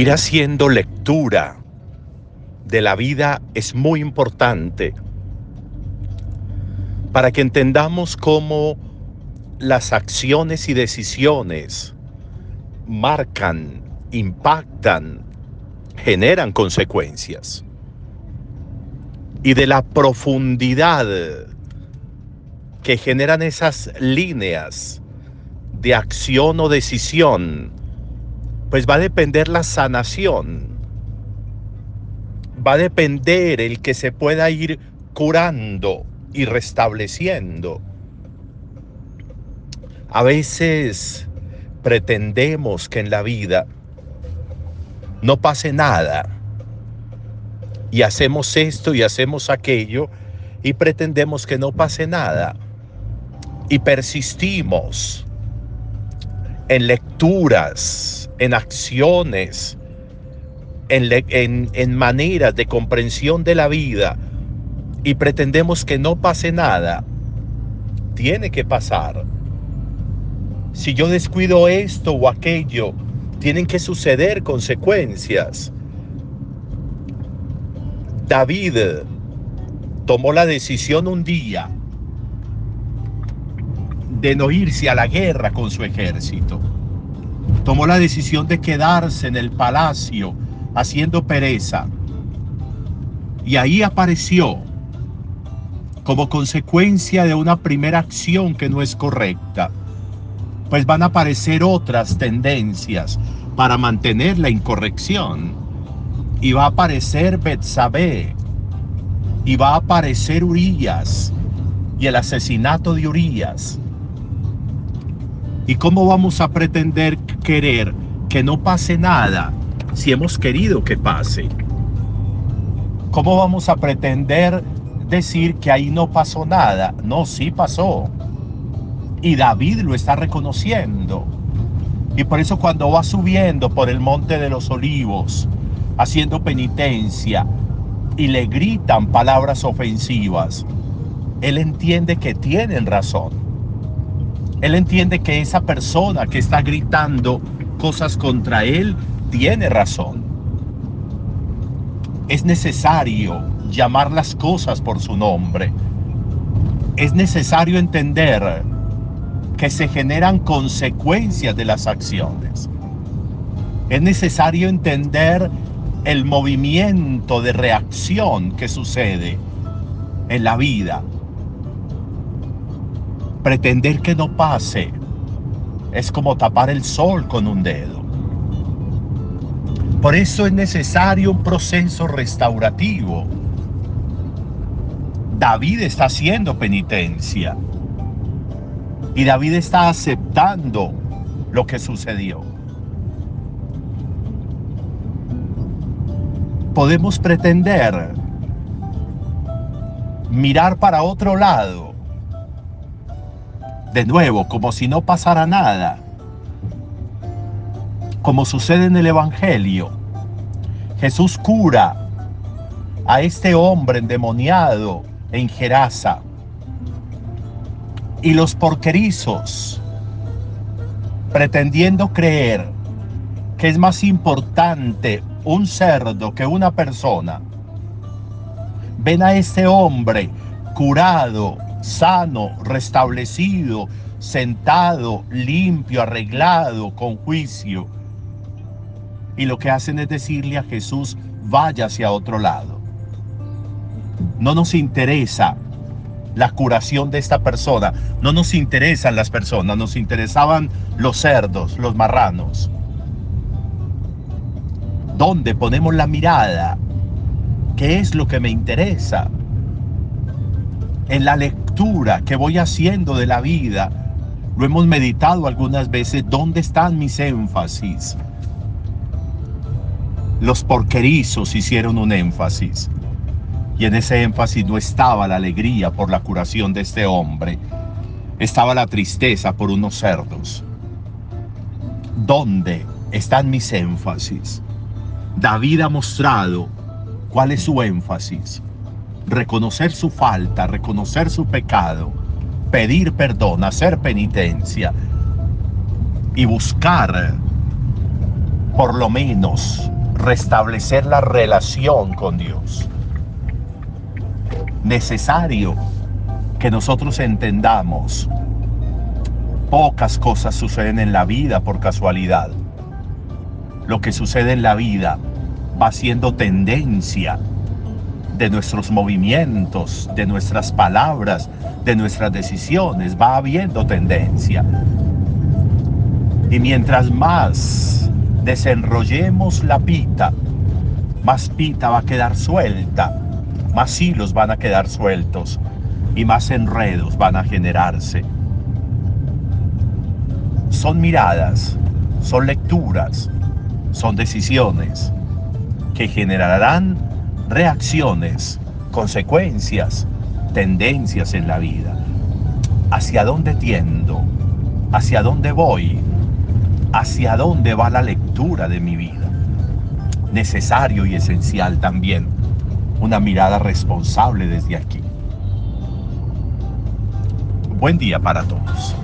Ir haciendo lectura de la vida es muy importante para que entendamos cómo las acciones y decisiones marcan, impactan, generan consecuencias. Y de la profundidad que generan esas líneas de acción o decisión, pues va a depender la sanación. Va a depender el que se pueda ir curando y restableciendo. A veces pretendemos que en la vida no pase nada y hacemos esto y hacemos aquello y pretendemos que no pase nada y persistimos en lecturas, en acciones, en, en, maneras de comprensión de la vida y pretendemos que no pase nada, tiene que pasar. Si yo descuido esto o aquello, tienen que suceder consecuencias. David tomó la decisión un día de no irse a la guerra con su ejército. Tomó la decisión de quedarse en el palacio haciendo pereza. Y ahí apareció como consecuencia de una primera acción que no es correcta, pues van a aparecer otras tendencias para mantener la incorrección. Y va a aparecer Betsabé, y va a aparecer Urias, y el asesinato de Urias. ¿Y cómo vamos a pretender querer que no pase nada si hemos querido que pase? ¿Cómo vamos a pretender decir que ahí no pasó nada? No, sí pasó. Y David lo está reconociendo. Y por eso cuando va subiendo por el monte de los olivos, haciendo penitencia, y le gritan palabras ofensivas, él entiende que tienen razón. Él entiende que esa persona que está gritando cosas contra él tiene razón. Es necesario llamar las cosas por su nombre. Es necesario entender que se generan consecuencias de las acciones. Es necesario entender el movimiento de reacción que sucede en la vida. Pretender que no pase es como tapar el sol con un dedo. Por eso es necesario un proceso restaurativo. David está haciendo penitencia. Y David está aceptando lo que sucedió. Podemos pretender mirar para otro lado, de nuevo, como si no pasara nada, como sucede en el Evangelio. Jesús cura a este hombre endemoniado en Gerasa y los porquerizos, pretendiendo creer que es más importante un cerdo que una persona, ven a este hombre curado, sano, restablecido, sentado, limpio, arreglado, con juicio. Y lo que hacen es decirle a Jesús, vaya hacia otro lado. No nos interesa la curación de esta persona. No nos interesan las personas, nos interesaban los cerdos, los marranos. ¿Dónde ponemos la mirada? ¿Qué es lo que me interesa? En la que voy haciendo de la vida, lo hemos meditado algunas veces, ¿dónde están mis énfasis? Los porquerizos hicieron un énfasis y en ese énfasis no estaba la alegría por la curación de este hombre, estaba la tristeza por unos cerdos. ¿Dónde están mis énfasis? David ha mostrado cuál es su énfasis. Reconocer su falta, reconocer su pecado, pedir perdón, hacer penitencia y buscar por lo menos restablecer la relación con Dios. Necesario que nosotros entendamos, pocas cosas suceden en la vida por casualidad. Lo que sucede en la vida va siendo tendencia de nuestros movimientos, de nuestras palabras, de nuestras decisiones, va habiendo tendencia. Y mientras más desenrollemos la pita, más pita va a quedar suelta, más hilos van a quedar sueltos y más enredos van a generarse. Son miradas, son lecturas, son decisiones que generarán reacciones, consecuencias, tendencias en la vida. ¿Hacia dónde tiendo? ¿Hacia dónde voy? ¿Hacia dónde va la lectura de mi vida? Necesario y esencial también una mirada responsable desde aquí. Buen día para todos.